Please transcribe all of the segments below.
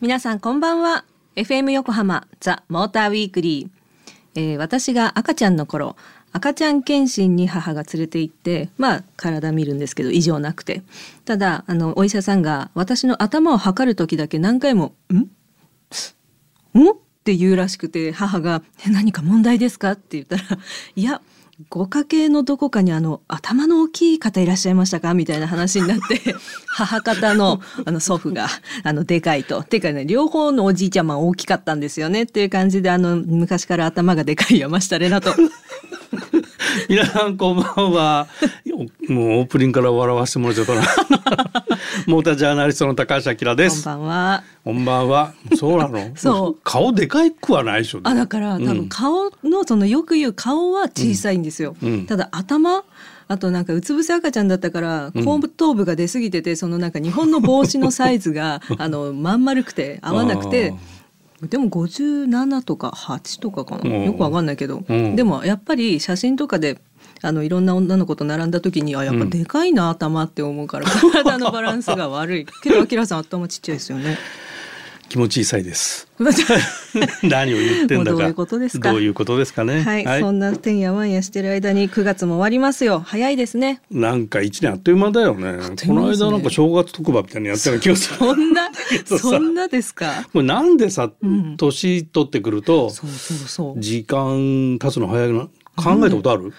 皆さんこんばんは。FM 横浜ザ・モーターウィークリー、えー、私が赤ちゃんの頃赤ちゃん検診に母が連れて行ってまあ体見るんですけど異常なくて。ただあのお医者さんが私の頭を測る時だけ何回も「ん？ん?」って言うらしくて母が「何か問題ですか?」って言ったら「いやご家系のどこかにあの頭の大きい方いらっしゃいましたか？みたいな話になって 母方のあの祖父があのでかいと。ていうかね両方のおじいちゃま大きかったんですよねっていう感じであの昔から頭がでかい山下玲奈と。皆さんこんばんは。もうオープニングから笑わせてもらっちゃったな。モータージャーナリストの高橋明です。こんばんは。こんばんは。そうなの？そう。顔でかいくはないでしょ。あ、だから、多分顔の、そのよく言う顔は小さいんですよ。うん、ただ頭。あとなんかうつ伏せ赤ちゃんだったから後頭部が出過ぎてて、そのなんか日本の帽子のサイズがあのまん丸くて合わなくて。でも57とか8とかかな。よくわかんないけど、うん、でもやっぱり写真とかであのいろんな女の子と並んだ時にあやっぱでかいな、頭って思うから体のバランスが悪い。けど明さん頭ちっちゃいですよね。気持ちいいさいです。何を言ってんだか。どういうことですか？どういうことですかね？はい、はい、そんなてんやわんやしてる間に9月も終わりますよ。早いですね。なんか一年あっという間だよね。ねこの間なんか正月特番みたいにやってる気がする。そんな？そんなですか？これなんでさ、うん、年取ってくると、そうそうそう時間経つの早いな考えたことある？うん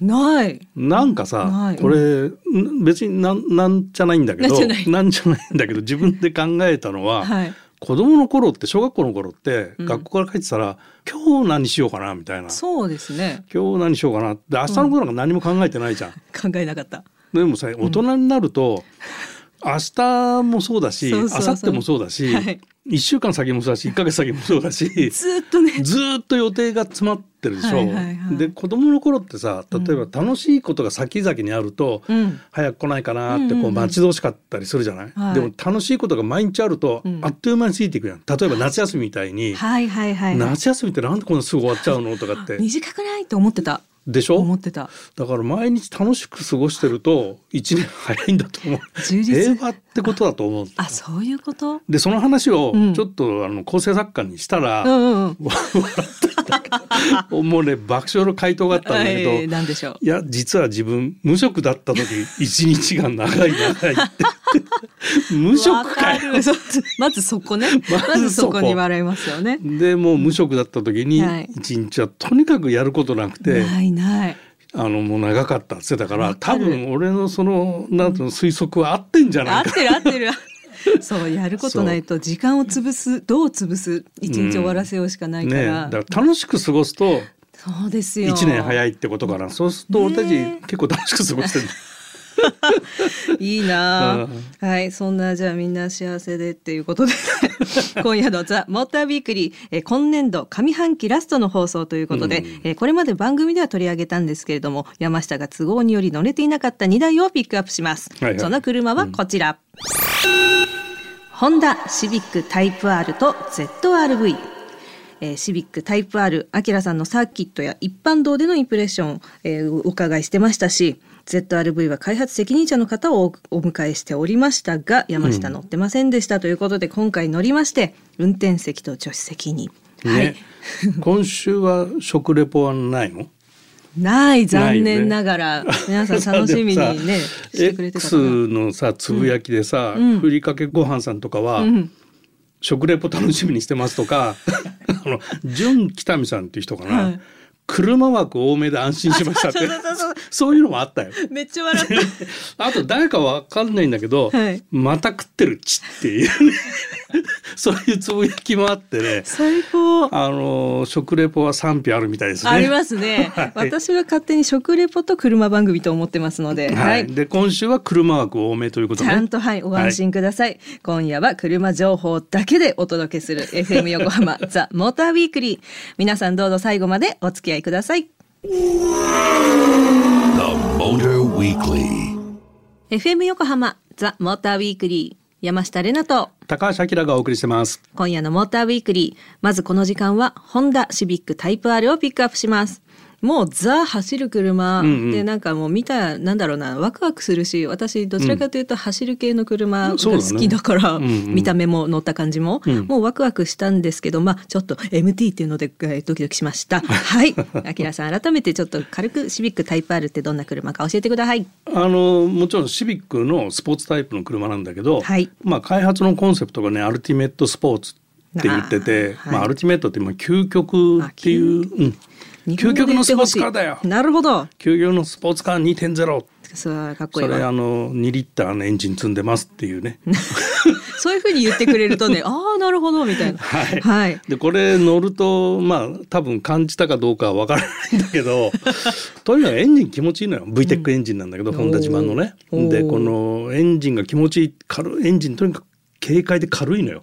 ないなんかさこれ別になんなんじゃないんだけどなんじゃないんだけど自分で考えたのは、はい、子供の頃って小学校の頃って、学校から帰ってたら今日何しようかなみたいな。そうですね。今日何しようかな。で明日のことなんか何も考えてないじゃん、考えなかった。でもさ大人になると、明日もそうだし明後日もそうだし、はい。1週間先もそうだし1か月先もそうだし ずっとね。ずっと予定が詰まってるでしょ。はいはいはい、で子供の頃ってさ例えば楽しいことが先々にあると、うん、早く来ないかなってこう待ち遠しかったりするじゃない、うんうん、でも楽しいことが毎日あると、あっという間に過ぎていくやん。例えば夏休みみたいに、はいはいはい、夏休みってなんでこんなすぐ終わっちゃうの？とかって。短くない？と思ってた。でしょ？思ってた。だから毎日楽しく過ごしてると一年早いんだと思う。平和ってことだと思うあそういうこと？でその話をちょっと、うん、あの構成作家にしたら、うんうん、笑った。もうね爆笑の回答があったんだけど、えー、でしょう？いや実は自分無職だった時一日が長い長いって無職かよ。まずそこね。まずそこ。に笑いますよね。でもう無職だった時に一日はとにかくやることなくて、ないない。あのもう長かったってたから多分俺のそのなんていうの推測は合ってんじゃないか。合ってる合ってる。そうやることないと時間を潰すどう潰す一日終わらせようしかないから。うんね、だから楽しく過ごすとそうですよ。一年早いってことかな。そうすると俺たち結構楽しく過ごしてる いいな、はい、そんなじゃあみんな幸せでっていうことで。今夜のザ・モーターウィークリー、え今年度上半期ラストの放送ということで、うん、えこれまで番組では取り上げたんですけれども山下が都合により乗れていなかった2台をピックアップします、はいはい、その車はこちら、うん、ホンダシビックタイプ R と ZRV えー、シビックタイプ R アキラさんのサーキットや一般道でのインプレッション、えー、お伺いしてましたし ZRV は開発責任者の方をお迎えしておりましたが山下乗ってませんでした。ということで、うん、今回乗りまして運転席と助手席に、ね、はい、今週は食レポはないの？ない残念ながら、ね、皆さん楽しみにね してくれてた X のさつぶやきでさ、うん、ふりかけごはんさんとかは、うん、食レポ楽しみにしてますとか あの純北見さんっていう人かな、はい。車枠多めで安心しましたって。そういうのもあったよ。めっちゃ笑った あと誰かわかんないんだけど、はい、また食ってるちっていう そういうつぶやきもあってね。最高。あの食レポは賛否あるみたいですね。ありますね、はい、私は勝手に食レポと車番組と思ってますので、はい、はい、で今週は車枠多めということで、ね、ちゃんとはいご安心ください、今夜は車情報だけでお届けする FM 横浜 ザ・モーターウィークリー。皆さんどうぞ最後までお付き合いください。FM 横浜ザ・モーターウィークリー山下れなと。高橋明がお送りしてます。今夜のモーターウィークリー。まずこの時間はホンダシビックタイプ R をピックアップしますもうザ走る車でなんかもう見たなんだろうなワクワクするし私どちらかというと走る系の車が好きだから、見た目も乗った感じも、もうワクワクしたんですけどまあちょっと MT っていうので、えドキドキしました。はい。あきらさん改めてちょっと軽くシビックタイプ R ってどんな車か教えてください。あのもちろんシビックのスポーツタイプの車なんだけど、はい、まあ開発のコンセプトがねアルティメットスポーツって言ってて、まあアルティメットって今究極っていう、うん、究極のスポーツカーだよ。なるほど。究極のスポーツカー2.0それかっこいいそれあの2リッターのエンジン積んでますっていうね。そういうふうに言ってくれるとね ああなるほどみたいな。はい、はい、でこれ乗るとまあ多分感じたかどうかはわからないんだけど とにかくエンジン気持ちいいのよ。VTEC エンジンなんだけど、うん、ホンダ自慢のね。でこのエンジンが気持ちいい軽いエンジンとにかく軽快で軽いのよ。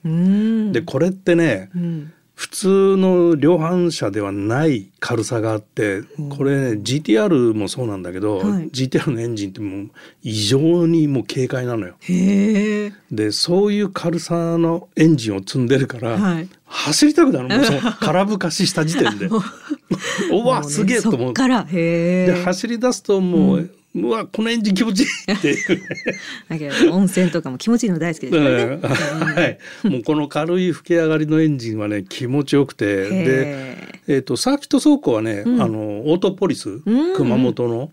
でこれってね、うん。普通の量販車ではない軽さがあってこれ、ね、GTR もそうなんだけど、はい、GTR のエンジンってもう異常にもう軽快なのよ。でそういう軽さのエンジンを積んでるから、はい、走りたくなる もうその空ぶかしした時点で。おわ、すげえと思う。で走り出すともう、うんうわこのエンジン気持ちいい。っていうだけど温泉とかも気持ちいいの大好きですね、はい。もうこの軽い吹き上がりのエンジンはね気持ちよくて。で、えーと、サーキット走行はね、うん、あのオートポリス、熊本の、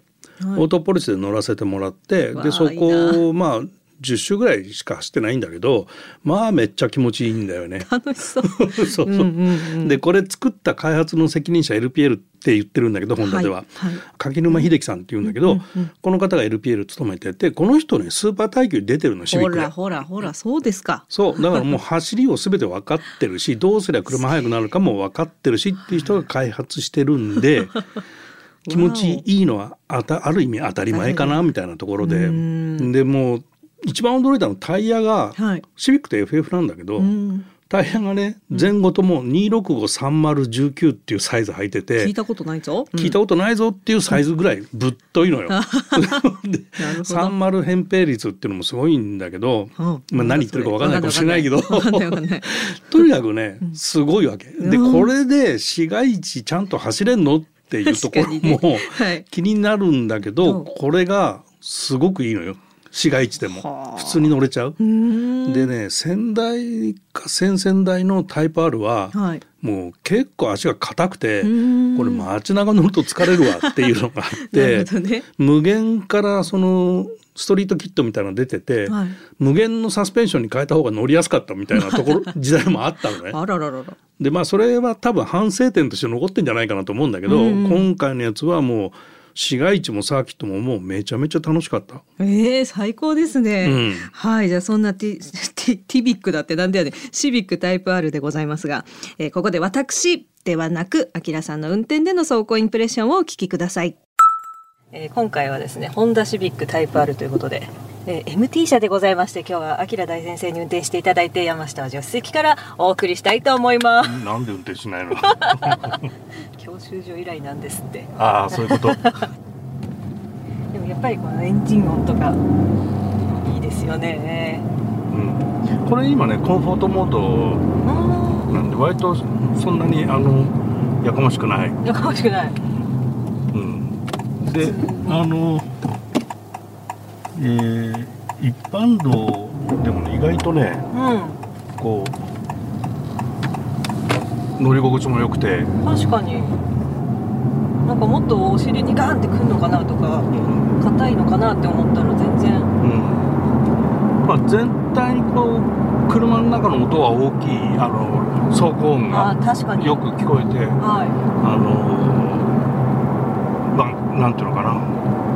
オートポリスで乗らせてもらって、でそこまあ10周ぐらいしか走ってないんだけどまあめっちゃ気持ちいいんだよね。楽しそう。そう。そう、うんうんうん、でこれ作った開発の責任者 LPL って言ってるんだけどホンダでは、はい。はい、柿沼秀樹さんっていうんだけど、うんうん、この方が LPL 務めててこの人ねスーパー耐久出てるのシビックほらほらほらそうですか。そう。だからもう走りを全て分かってるし どうすれば車速くなるかも分かってるしっていう人が開発してるんで。気持ちいいのはあたある意味当たり前かなみたいなところで。でも一番驚いたのタイヤが、はい、シビックって FF なんだけど、うん、タイヤがね前後とも2653019っていうサイズ履いてて聞いたことないぞ、うん、聞いたことないぞっていうサイズぐらいぶっといのよ。30扁平率っていうのもすごいんだけど、まあ、何言ってるか分かんないかもしれないけど。とにかくねすごいわけ。でこれで市街地ちゃんと走れんのっていうところも気になるんだけど、これがすごくいいのよ。市街地でも普通に乗れちゃう。でね先代か先々代のタイプ R は、はい、もう結構足が硬くてこれ街中乗ると疲れるわっていうのがあって、ね、無限からそのストリートキットみたいなの出てて、はい、無限のサスペンションに変えた方が乗りやすかったみたいなところ 時代もあったのね。あららららでまあそれは多分反省点として残ってんじゃないかなと思うんだけど今回のやつはもう市街地もサーキットももうめちゃめちゃ楽しかった。ええー、最高ですね。うん、はいじゃあそんなティ ティティビックだってなんだよねシビックタイプ R でございますが、えー、ここで私ではなくあきらさんの運転での走行インプレッションをお聞きください。えー、今回はですねホンダシビックタイプ R ということでえー、MT 車でございまして今日は明大先生に運転していただいて山下は助手席からお送りしたいと思います。なんで運転しないの？教習所以来なんですって。ああそういうこと。でもやっぱりこのエンジン音とかいいですよね。うん。これ今ねコンフォートモードなんで割とそんなにあのやかましくない。やかましくない。うん。であのえー、一般道でも、ね、意外とね、うん、こう乗り心地も良くて。確かに。なんかもっとお尻にガンってくるのかなとか硬、うん、いのかなって思ったら全然、うん。まあ、全体にこう車の中の音は大きいあの走行音がよく聞こえて、はい、あのまあなんていうのかな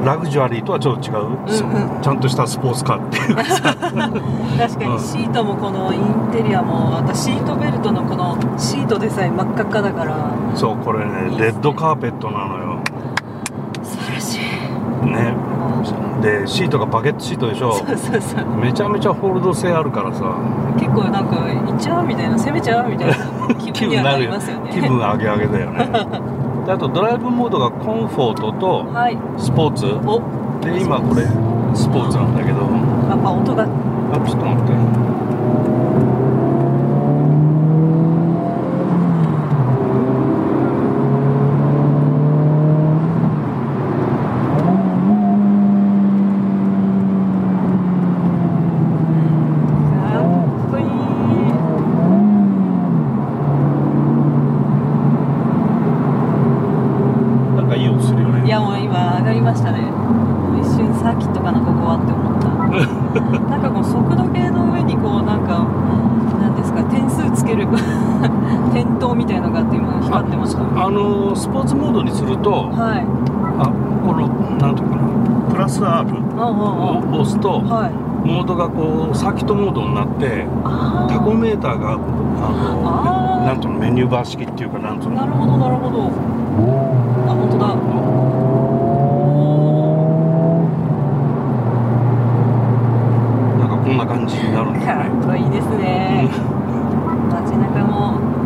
ラグジュアリーとはちょっと違う、うんうん、ちゃんとしたスポーツカーっていうか。確かにシートもこのインテリアもあとシートベルトのこのシートでさえ真っ赤っかだから。そうこれねレッドカーペットなのよ。素晴らしい。ね。でシートがバケットシートでしょ。そうそうそう。めちゃめちゃホールド性あるからさ。結構なんかいっちゃうみたいな攻めちゃうみたいな気分にはなりますよね。気分上げ上げだよね であとドライブモードがコンフォートとスポーツ、はい、で今これスポーツなんだけど。やっぱ音が。あちょっと待ってなんかこう速度計の上にこうなんかなんですか点数つける点灯みたいなのがあって今光ってましたスポーツモードにすると、はい、あこのなんていうかなプラス R を押すと、はい、モードがこうサーキットモードになってタコメーターがあのなんとのメニューバー式っていうかなんとなるほどなるほど。あ本当だ。なんかこんな感じになるんですね。かっこいいですね、街中も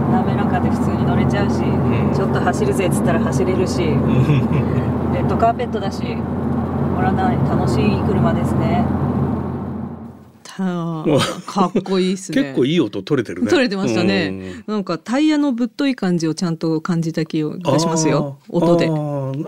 に乗れちゃうし、うん、ちょっと走るぜっつったら走れるしレッドカーペットだしこれは楽しい車ですねかっこいいですね。結構いい音取れてるね。取れてましたね。なんかタイヤのぶっとい感じをちゃんと感じた気がしますよ。音で。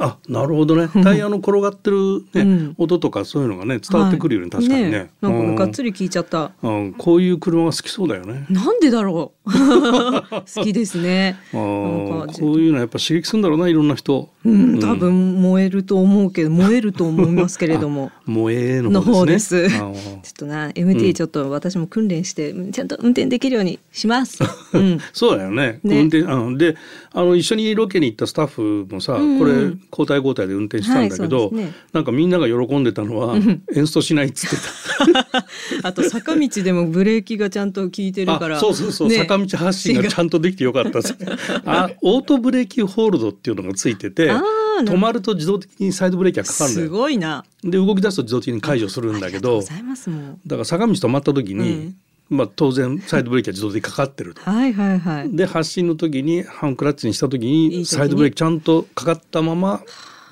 あ、なるほどね。タイヤの転がってるね、うん、音とかそういうのがね伝わってくるよね、はい、確かにね。ねなんかがっつり聞いちゃった。うん、こういう車が好きそうだよね。なんでだろう？好きですね。あこういうのやっぱ刺激するんだろうな、いろんな人。うん、多分燃えると思うけど、燃えると思いますけれども。燃えの方です。ちょっとな、MT ちょっと私も訓練してちゃんと運転できるようにします。うん、そうだよね。ね運転あのであの一緒にロケに行ったスタッフもさ、うんこれ交代交代で運転したんだけど、はいね、なんかみんなが喜んでたのは、エンストしないっつってた。あと坂道でもブレーキがちゃんと効いてるから。そうそうそう、ね、坂道発進がちゃんとできてよかった。あオートブレーキホールドっていうのがついてて。止まると自動的にサイドブレーキがかかる。すごいな。で動き出すと自動的に解除するんだけど。だから坂道止まった時に、うんまあ、当然サイドブレーキは自動的にかかってると。はいはいはい、で発進の時にハンクラッチにした時にサイドブレーキちゃんとかかったまま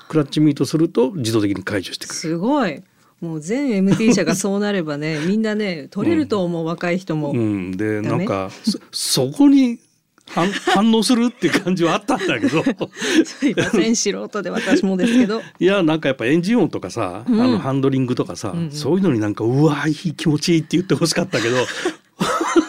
クラッチミートすると自動的に解除してくる。すごいもう全 MT 車がそうなればねみんなね取れると思う、うん、若い人も。うん、でなんか そこに反 反応するっていう感じはあったんだけど。すいません素人で私もですけど。いやなんかやっぱエンジン音とかさ、うん、あのハンドリングとかさ、うんうん、そういうのになんかうわいい気持ちいいって言ってほしかったけど。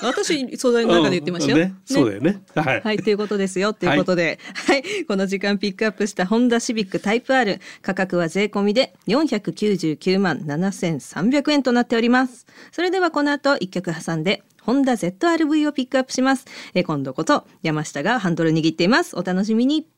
私素材の中で言ってましたよ、ねね、そうだよね。はい、はい、ということですよ。ということで、はい、はい、この時間ピックアップしたホンダシビックタイプ R 価格は税込みで499万7300円となっております。それではこの後一曲挟んでホンダ ZRV をピックアップします。え今度こそ山下がハンドル握っています。お楽しみに。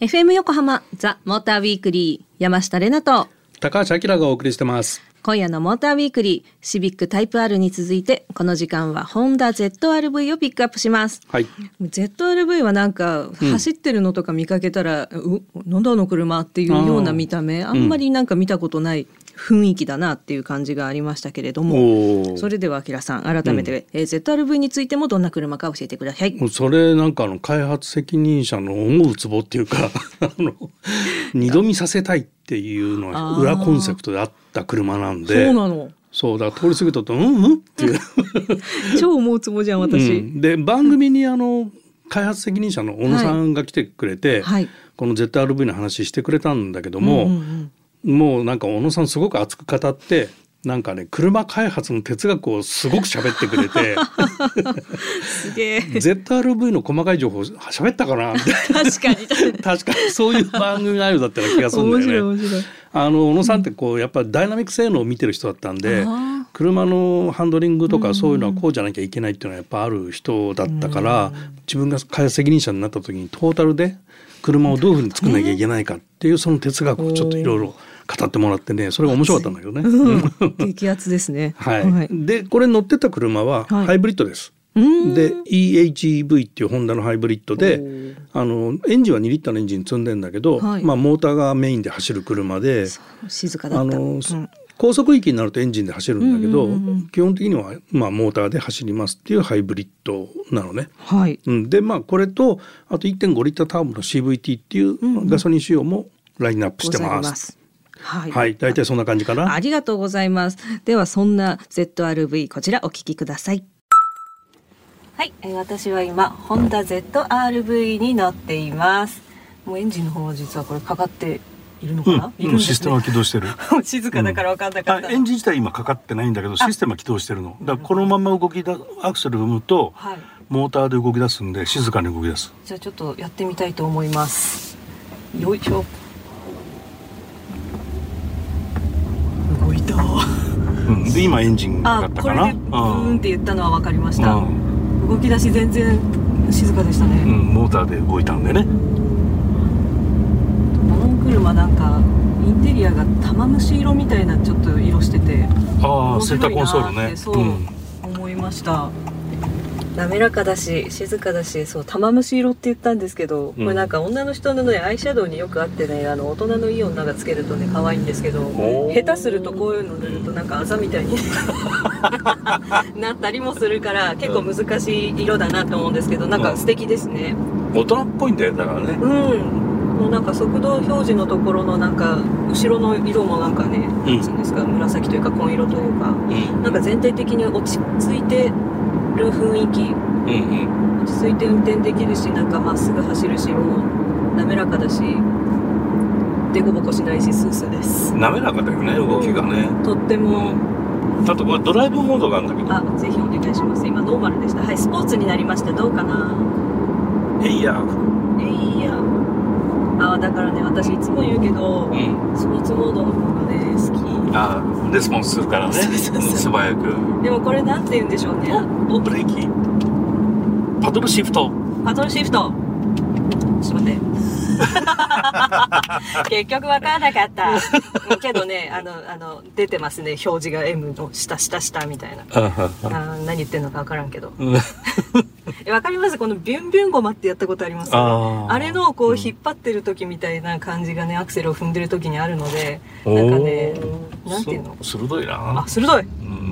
FM 横浜ザ・モーターウィークリー山下れなと。高橋明がお送りしてます。今夜のモーターウィークリーシビックタイプ R に続いてこの時間はホンダ ZRV をピックアップします、はい、ZRV はなんか走ってるのとか見かけたら、うん、なんだあの車っていうような見た目。あんまりなんか見たことない雰囲気だなっていう感じがありましたけれどもそれではあきらさん改めて、うん、えー、ZRV についてもどんな車か教えてください。それなんかの開発責任者の思うツボっていうか あの二度見させたいっていうのは裏コンセプトであった車なんで。そうなの。そうだ通り過ぎたと「うんうん?」っていう。超思うツボじゃん私、うん、で番組にあの開発責任者の小野さんが来てくれて、はい、この ZRV の話してくれたんだけども、うんうんうんもうなんか小野さんすごく熱く語ってなんかね車開発の哲学をすごく喋ってくれて。すげえ。ZRV の細かい情報喋ったかな？確かに。確かに。そういう番組内容だったような気がするんだよね。あの小野さんってこうやっぱりダイナミック性能を見てる人だったんで、車のハンドリングとかそういうのはこうじゃなきゃいけないっていうのはやっぱある人だったから、自分が開発責任者になった時にトータルで車をどういうふうに作んなきゃいけないかっていうその哲学をちょっといろいろ語ってもらってねそれが面白かったんだけどね。激アツですね。はい。でこれ乗ってた車はハイブリッドです。で EHEV っていうホンダのハイブリッドであのエンジンは2リッターのエンジン積んでんだけど、はい、まあ、モーターがメインで走る車で静かだった。あの、うん、高速域になるとエンジンで走るんだけど、基本的には、まあ、モーターで走りますっていうハイブリッドなのね。はい、うん、でまあこれとあと1.5リッターターボの CVT っていうガソリン仕様もラインナップしてます。はい、はい、大体そんな感じかな。ありがとうございます。ではそんな ZRV こちらお聞きください。はい、えー、私は今ホンダ ZRV に乗っています。もうエンジンの方は実はこれかかっているのかな、うん、ね、システムは起動してる。静かだから分かんなかった、うん、エンジン自体今かかってないんだけどシステムは起動してるの。だこのまま動きだアクセル踏むと、はい、モーターで動き出すんで静かに動き出す。じゃあちょっとやってみたいと思います。よいしょ。動いた、うん、で今エンジンだったかな？あこれでブーンって言ったのは分かりました、うん、動き出し全然静かでしたね、うん、モーターで動いたんでね。この車なんかインテリアが玉虫色みたいなちょっと色しててああセンターコンソールね。そう、思いました。滑らかだし静かだしそう玉虫色って言ったんですけど、これなんか女の人のねアイシャドウによくあってねあの大人のいい女がつけるとね可愛いんですけど下手するとこういうの塗るとなんかあざみたいに なったりもするから結構難しい色だなと思うんですけどなんか素敵ですね、大人っぽいんだよだからね。うんもうなんか速度表示のところのなんか後ろの色もなんかね、うん、ですか紫というか紺色というか、うん、なんか全体的に落ち着いてる雰囲気、うんうん、落ち着いて運転できるしなんかまっすぐ走るしもう滑らかだしでこぼこしないしスースーです。滑らかだよね動きがね、とっても、あとこれドライブモードがあるんだけど。あぜひお願いします。今ノーマルでした。はいスポーツになりました。どうかな？えいやえいやあだからね私いつも言うけど、うん、スポーツモードの方がね好き。あレスポンスするからね。素早く。でもこれなんて言うんでしょうね。おブレーキ。パドルシフト。パドルシフト。ちょっと待って。結局分からなかった。けどね、あの、あの、出てますね。表示が M の下、下、下みたいな。あ何言ってんのか分からんけど。わかります？このビュンビュンゴマってやったことあります？ああれのこう引っ張ってる時みたいな感じがね、アクセルを踏んでる時にあるので、なんかね、なんていうの？鋭いな。あ、鋭い。うん。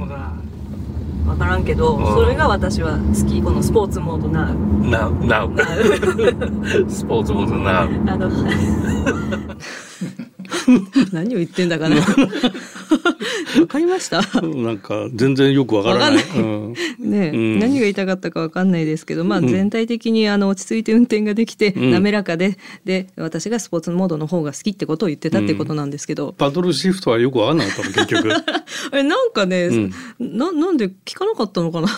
分からんけど、それが私は好きこのスポーツモードななな スポーツモードなあの 何を言ってんだかな。わかりました。なんか全然よくわからない。うん、ね、うん、何が言いたかったかわかんないですけど、まあ全体的にあの落ち着いて運転ができて、滑らかで、で私がスポーツモードの方が好きってことを言ってたってことなんですけど。パドルシフトはよくわかんなかったの結局。えなんかね、ななんで聞かなかったのかな。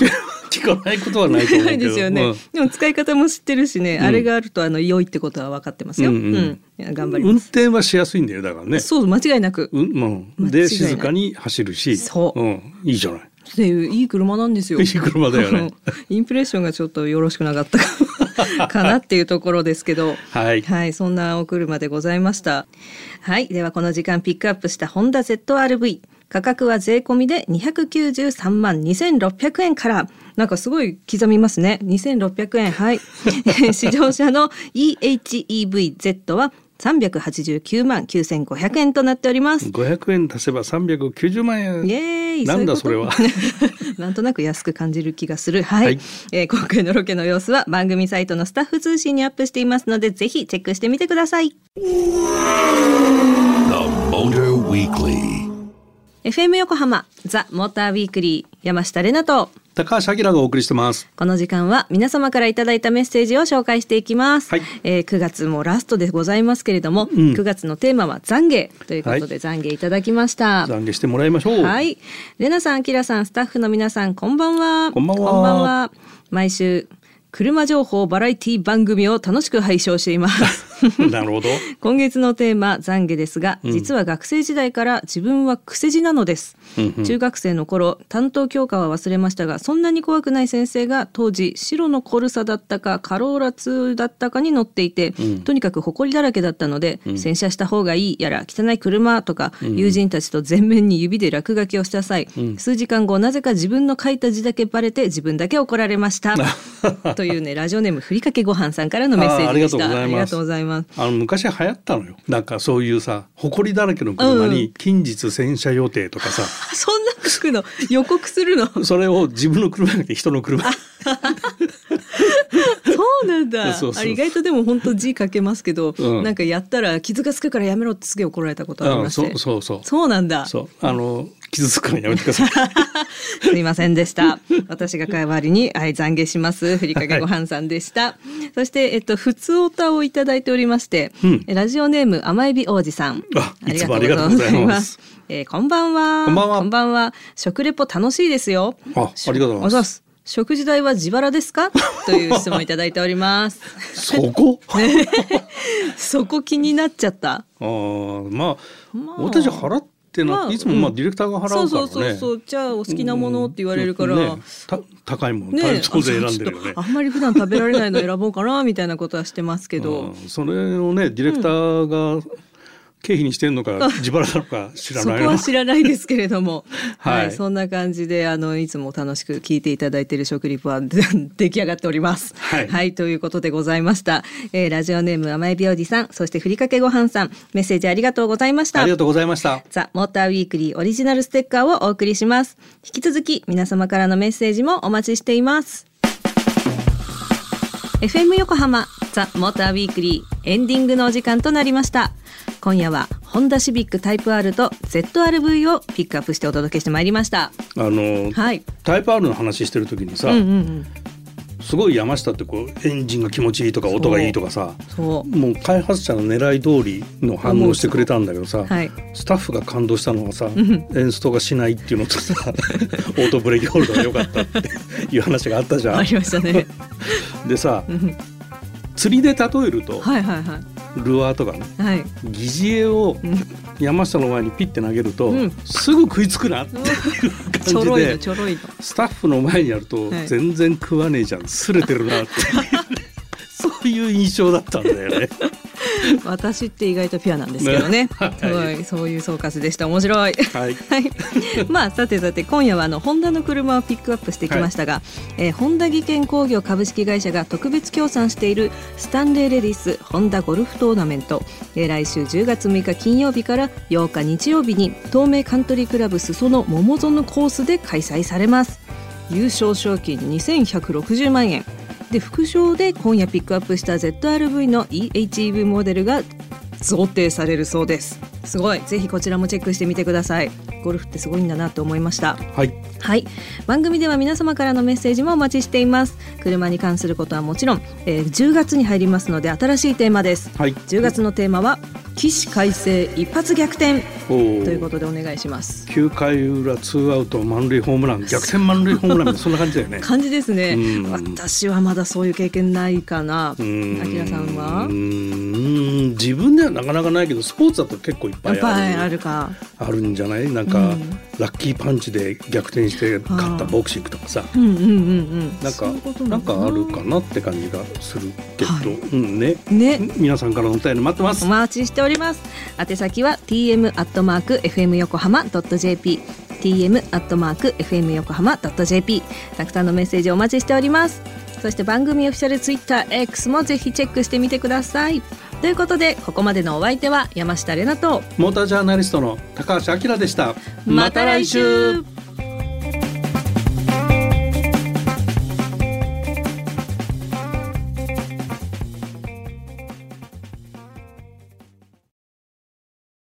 聞かないことはないと思うけど。ですよね。でも使い方も知ってるしね、あれがあるとあの良いってことは分かってますよ。うん頑張り運転はしやすいんだよだからね。そう間違いなく。うん、うん、で静かに走るし、そう、うん、いいじゃない。っていういい車なんですよ。いい車だよね。インプレッションがちょっとよろしくなかった かなっていうところですけど、はい、はい、そんなお車でございました。はい、ではこの時間ピックアップしたホンダ ZRV。価格は税込みで293万2600円から。なんかすごい刻みますね。2600円。はい。試乗車の EHEVZ は389万9500円となっております。500円足せば390万円。イエーイ。なんだそれは。なんとなく安く感じる気がする。はい。はい、えー、今回のロケの様子は番組サイトのスタッフ通信にアップしていますので、ぜひチェックしてみてください。FM 横浜ザ・モーターウィークリー山下れなと高橋明がお送りしてます。この時間は皆様からいただいたメッセージを紹介していきます、はい、えー、9月もラストでございますけれども、うん、9月のテーマは懺悔ということで懺悔いただきました、はい、懺悔してもらいましょう。はい。れなさんあきらさんスタッフの皆さんこんばんは。こんばんは。毎週車情報バラエティ番組を楽しく拝聴しています なるほど。今月のテーマ懺悔ですが、実は学生時代から自分は癖字なのです、うんうん、中学生の頃担当教科は忘れましたがそんなに怖くない先生が当時白のコルサだったかカローラ2だったかに乗っていて、うん、とにかく埃だらけだったので、うん、洗車した方がいいやら汚い車とか、うん、友人たちと全面に指で落書きをした際、数時間後なぜか自分の書いた字だけバレて自分だけ怒られました。というねラジオネームふりかけごはんさんからのメッセージでした。ありがとうございますあの昔流行ったのよ。なんかそういうさ埃だらけの車に近日洗車予定とかさ、そんな書くの？予告するの？それを自分の車じゃ人の車。そうなんだ。あ意外とでも本当字書けますけど、うん、なんかやったら傷がつくからやめろってすげえ怒られたことありまして、そうそうそう。そうなんだ。そう。あの傷つくからやめてください。すいませんでした。私が代わりにはい懺悔します。ふりかけごはんさんでした、はい、そしてえっと普通おたをいただいておりまして、うん、ラジオネーム甘えび王子さん。ありがとうございます。えー、こんばんは。こんばんは。こんばんは。食レポ楽しいですよ。あありがとうございます。食事代は自腹ですか？という質問いただいております。そこ？そこ気になっちゃった。ああまあ、まあ、私払っってなっていつもまあディレクターが払うからね、そうそうそうじゃあお好きなものって言われるから、ね、高いもの、ね、当然選んでるよね。あんまり普段食べられないの選ぼうかなみたいなことはしてますけど、それをねディレクターが、経費にしてんのか自腹なのか知らないそこは知らないですけれども、はい、はい、そんな感じであのいつも楽しく聞いていただいている食リポは出来上がっております。はい、はい、ということでございました、えー、ラジオネーム甘えびおじさん。そしてふりかけごはんさん。メッセージありがとうございました。ありがとうございました。ザ・モーターウィークリーオリジナルステッカーをお送りします。引き続き皆様からのメッセージもお待ちしています FM 横浜ザ・モーターウィークリーエンディングのお時間となりました。今夜はホンダシビックタイプ R と ZRV をピックアップしてお届けしてまいりました。あの、はい、タイプ R の話してる時にさ、うんうんうん。すごい山下ってこうエンジンが気持ちいいとか音がいいとかさもう開発者の狙い通りの反応してくれたんだけどさ、はい、スタッフが感動したのはさ、エンストがしないっていうのとさ オートブレーキホールドが良かったっていう話があったじゃん。ありましたね。でさ釣りで例えると、はいはいはい、ルアーとかね、はい、疑似餌を山下の前にピッて投げると、うん、すぐ食いつくなっていう感じでスタッフの前にやると全然食わねえじゃん。すれてるなって。そういう印象だったんだよね。私って意外とピュアなんですけどね。ね はい、そういう総括でした。面白い。はい。はい。まあさてさて今夜はあのホンダの車をピックアップしてきましたが、はい、えー、ホンダ技研工業株式会社が特別協賛しているスタンレーレディスホンダゴルフトーナメント、えー、来週10月6日金曜日から8日日曜日に東名カントリークラブ裾野桃園コースで開催されます。優勝賞金2160万円で副賞で今夜ピックアップした ZRV の EHEV モデルが贈呈されるそうです。すごい。ぜひこちらもチェックしてみてください。ゴルフってすごいんだなと思いました。はい、はい、番組では皆様からのメッセージもお待ちしています。車に関することはもちろん、えー、10月に入りますので新しいテーマです、はい、10月のテーマは起死回生一発逆転。ということでお願いします。9回裏ツーアウト満塁ホームラン。逆転満塁ホームランそんな感じだよね。感じですね、私はまだそういう経験ないかな。あきらさんは？自分ではなかなかないけどスポーツだと結構いっぱいある。か。あるんじゃない？なんか、うん、ラッキーパンチで逆転して勝ったボクシングとかさ、うんうん、なんかなんかあるかなって感じがするけど、はい、うんね。ね。皆さんからのお便り待ってます。お待ちしております。宛先は tm アットマーク fm 横浜ドット jp tm アットマーク fm 横浜ドット jp たくさんのメッセージお待ちしております。そして番組オフィシャルツイッター X もぜひチェックしてみてくださいということでここまでのお相手は山下れなとモータージャーナリストの高橋明でした。また来週